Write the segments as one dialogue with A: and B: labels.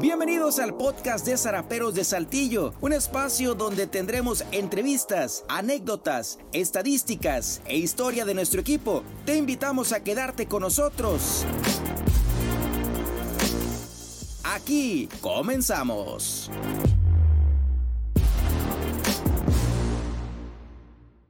A: Bienvenidos al podcast de Zaraperos de Saltillo, un espacio donde tendremos entrevistas, anécdotas, estadísticas e historia de nuestro equipo. Te invitamos a quedarte con nosotros. Aquí comenzamos.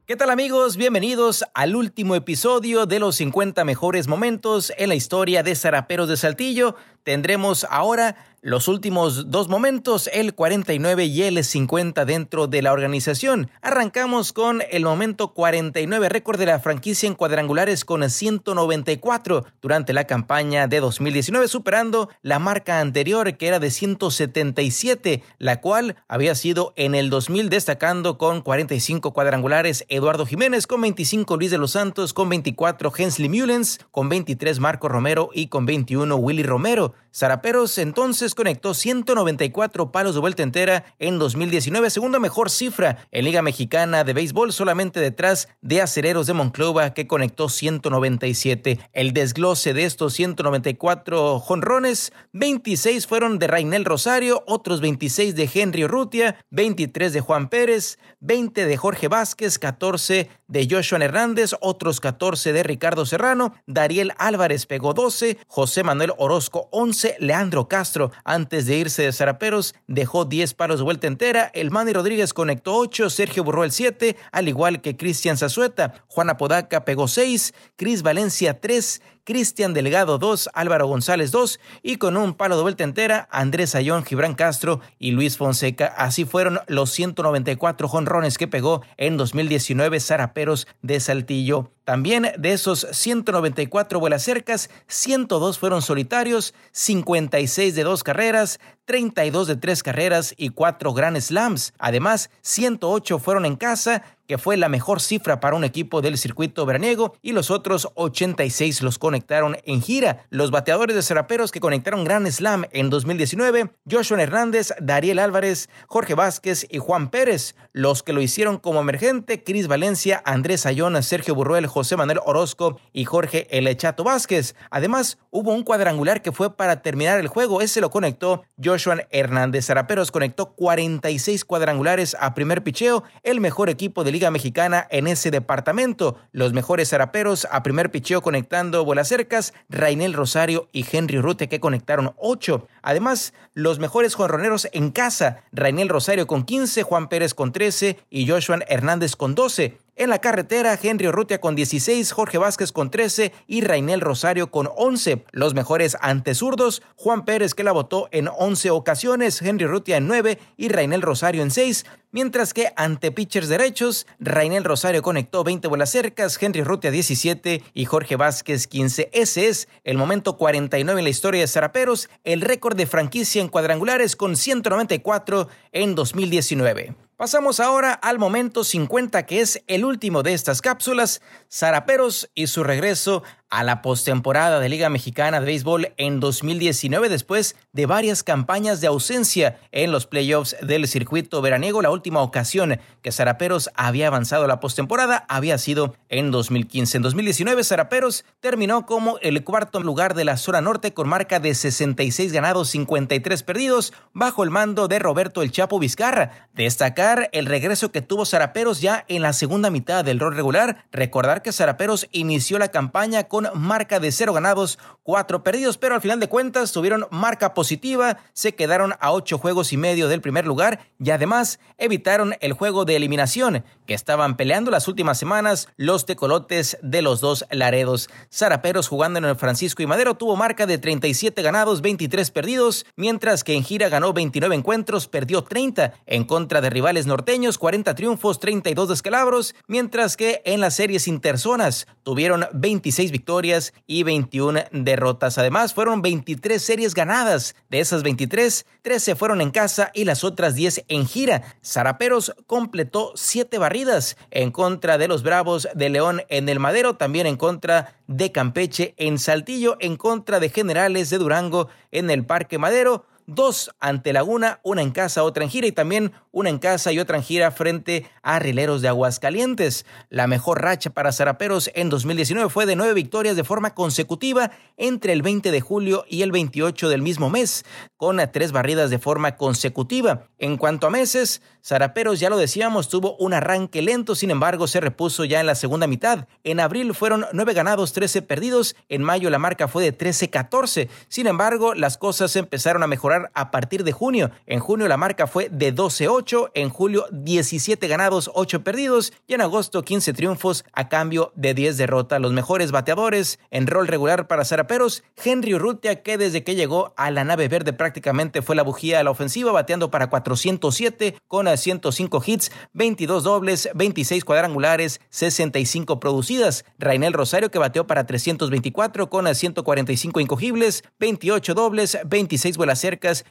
A: ¿Qué tal amigos? Bienvenidos al último episodio de los 50 mejores momentos en la historia de Zaraperos de Saltillo. Tendremos ahora los últimos dos momentos, el 49 y el 50 dentro de la organización. Arrancamos con el momento 49, récord de la franquicia en cuadrangulares con 194 durante la campaña de 2019, superando la marca anterior que era de 177, la cual había sido en el 2000 destacando con 45 cuadrangulares Eduardo Jiménez, con 25 Luis de los Santos, con 24 Hensley Mullens, con 23 Marco Romero y con 21 Willy Romero. Zaraperos entonces conectó 194 palos de vuelta entera en 2019, segunda mejor cifra en Liga Mexicana de Béisbol, solamente detrás de Acereros de Monclova que conectó 197. El desglose de estos 194 jonrones, 26 fueron de Rainel Rosario, otros 26 de Henry Urrutia, 23 de Juan Pérez, 20 de Jorge Vázquez, 14 de Joshua Hernández, otros 14 de Ricardo Serrano, Dariel Álvarez pegó 12, José Manuel Orozco 11, Leandro Castro antes de irse de Zaraperos dejó 10 palos de vuelta entera, el Manny Rodríguez conectó 8, Sergio el 7, al igual que Cristian Zazueta, Juana Podaca pegó 6, Cris Valencia 3, Cristian Delgado 2, Álvaro González 2 y con un palo de vuelta entera, Andrés Ayón, Gibran Castro y Luis Fonseca. Así fueron los 194 jonrones que pegó en 2019 Zaraperos de Saltillo. También de esos 194 vuelas cercas, 102 fueron solitarios, 56 de dos carreras, 32 de tres carreras y 4 Grand Slams. Además, 108 fueron en casa, que fue la mejor cifra para un equipo del circuito veraniego, y los otros 86 los conectaron en gira. Los bateadores de Seraperos que conectaron Grand Slam en 2019, Joshua Hernández, Dariel Álvarez, Jorge Vázquez y Juan Pérez. Los que lo hicieron como emergente, Cris Valencia, Andrés Ayona, Sergio Burruel, José Manuel Orozco y Jorge Elechato Vázquez. Además, hubo un cuadrangular que fue para terminar el juego. Ese lo conectó Joshua Hernández. Zaraperos conectó 46 cuadrangulares a primer picheo, el mejor equipo de Liga Mexicana en ese departamento. Los mejores zaraperos a primer picheo conectando bolas cercas, Rainel Rosario y Henry Rute que conectaron 8. Además, los mejores jonroneros en casa, Rainel Rosario con 15, Juan Pérez con 13 y Joshua Hernández con 12. En la carretera, Henry Urrutia con 16, Jorge Vázquez con 13 y Rainel Rosario con 11. Los mejores antezurdos, Juan Pérez que la votó en 11 ocasiones, Henry Urrutia en 9 y Rainel Rosario en 6. Mientras que ante pitchers derechos, Rainel Rosario conectó 20 bolas cercas, Henry Urrutia 17 y Jorge Vázquez 15. Ese es el momento 49 en la historia de Zaraperos, el récord de franquicia en cuadrangulares con 194 en 2019. Pasamos ahora al momento 50, que es el último de estas cápsulas, Zaraperos y su regreso a la postemporada de Liga Mexicana de Béisbol en 2019 después de varias campañas de ausencia en los playoffs del circuito veraniego. La última ocasión que Zaraperos había avanzado a la postemporada había sido en 2015. En 2019 Zaraperos terminó como el cuarto lugar de la zona norte con marca de 66 ganados, 53 perdidos bajo el mando de Roberto El Chapo Vizcarra. Destacar el regreso que tuvo Zaraperos ya en la segunda mitad del rol regular. Recordar que Zaraperos inició la campaña con marca de cero ganados, cuatro perdidos, pero al final de cuentas tuvieron marca positiva, se quedaron a ocho juegos y medio del primer lugar y además evitaron el juego de eliminación que estaban peleando las últimas semanas los tecolotes de los dos Laredos. Zaraperos jugando en el Francisco y Madero tuvo marca de 37 ganados, 23 perdidos, mientras que en gira ganó 29 encuentros, perdió 30 en contra de rivales norteños, 40 triunfos, 32 descalabros, mientras que en las series interzonas tuvieron 26 victorias victorias y 21 derrotas. Además, fueron 23 series ganadas. De esas 23, 13 fueron en casa y las otras 10 en gira. Zaraperos completó 7 barridas en contra de los Bravos de León en el Madero, también en contra de Campeche en Saltillo, en contra de Generales de Durango en el Parque Madero dos ante Laguna, una en casa, otra en gira y también una en casa y otra en gira frente a Rileros de Aguascalientes. La mejor racha para Zaraperos en 2019 fue de nueve victorias de forma consecutiva entre el 20 de julio y el 28 del mismo mes, con tres barridas de forma consecutiva. En cuanto a meses, Zaraperos, ya lo decíamos, tuvo un arranque lento, sin embargo se repuso ya en la segunda mitad. En abril fueron nueve ganados, 13 perdidos, en mayo la marca fue de 13-14. Sin embargo, las cosas empezaron a mejorar a partir de junio. En junio la marca fue de 12-8, en julio 17 ganados, 8 perdidos y en agosto 15 triunfos a cambio de 10 derrotas. Los mejores bateadores en rol regular para Zaraperos, Henry Urrutia, que desde que llegó a la nave verde prácticamente fue la bujía a la ofensiva, bateando para 407 con 105 hits, 22 dobles, 26 cuadrangulares, 65 producidas. Rainel Rosario que bateó para 324 con 145 incogibles, 28 dobles, 26 vuelas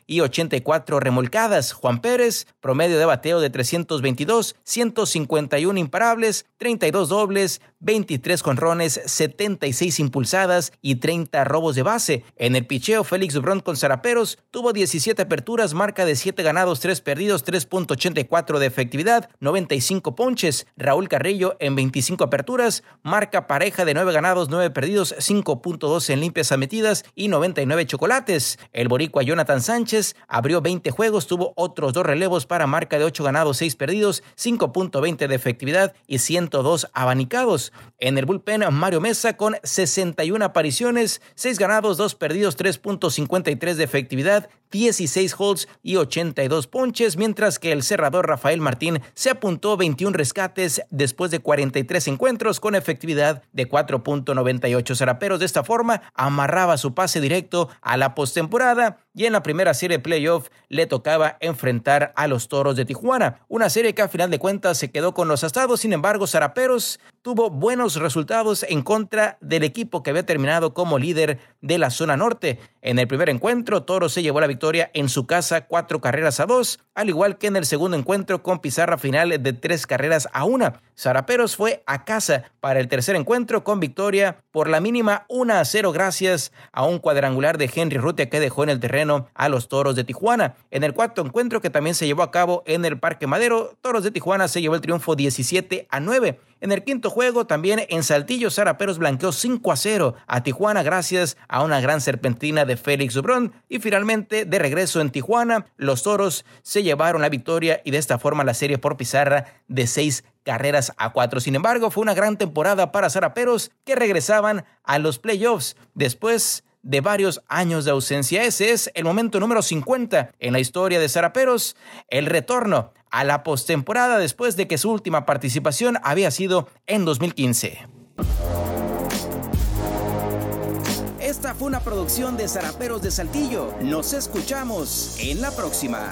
A: y 84 remolcadas. Juan Pérez, promedio de bateo de 322, 151 imparables, 32 dobles, 23 conrones, 76 impulsadas y 30 robos de base. En el picheo, Félix Dubrón con Zaraperos tuvo 17 aperturas, marca de 7 ganados, 3 perdidos, 3.84 de efectividad, 95 ponches. Raúl Carrillo en 25 aperturas, marca pareja de 9 ganados, 9 perdidos, 5.2 en limpias ametidas y 99 chocolates. El boricua Jonathan Sánchez abrió 20 juegos, tuvo otros dos relevos para marca de 8 ganados, 6 perdidos, 5.20 de efectividad y 102 abanicados. En el bullpen, Mario Mesa con 61 apariciones, 6 ganados, 2 perdidos, 3.53 de efectividad, 16 holds y 82 ponches, mientras que el cerrador Rafael Martín se apuntó 21 rescates después de 43 encuentros con efectividad de 4.98 Zaraperos. De esta forma, amarraba su pase directo a la postemporada y en la primera serie de playoff le tocaba enfrentar a los Toros de Tijuana. Una serie que a final de cuentas se quedó con los astados, sin embargo, Zaraperos tuvo buenos resultados en contra del equipo que había terminado como líder de la zona norte. En el primer encuentro, Toros se llevó la victoria en su casa cuatro carreras a dos, al igual que en el segundo encuentro con pizarra final de tres carreras a una. Zaraperos fue a casa para el tercer encuentro con victoria por la mínima 1 a 0 gracias a un cuadrangular de Henry Rutia que dejó en el terreno a los Toros de Tijuana. En el cuarto encuentro que también se llevó a cabo en el Parque Madero, Toros de Tijuana se llevó el triunfo 17 a 9. En el quinto juego, también en Saltillo, Zaraperos blanqueó 5 a 0 a Tijuana gracias a una gran serpentina de Félix Dubrón. Y finalmente, de regreso en Tijuana, los toros se llevaron la victoria y de esta forma la serie por pizarra de 6 carreras a 4. Sin embargo, fue una gran temporada para Zaraperos que regresaban a los playoffs después de varios años de ausencia. Ese es el momento número 50 en la historia de Zaraperos, el retorno a la postemporada después de que su última participación había sido en 2015.
B: Esta fue una producción de Zaraperos de Saltillo. Nos escuchamos en la próxima.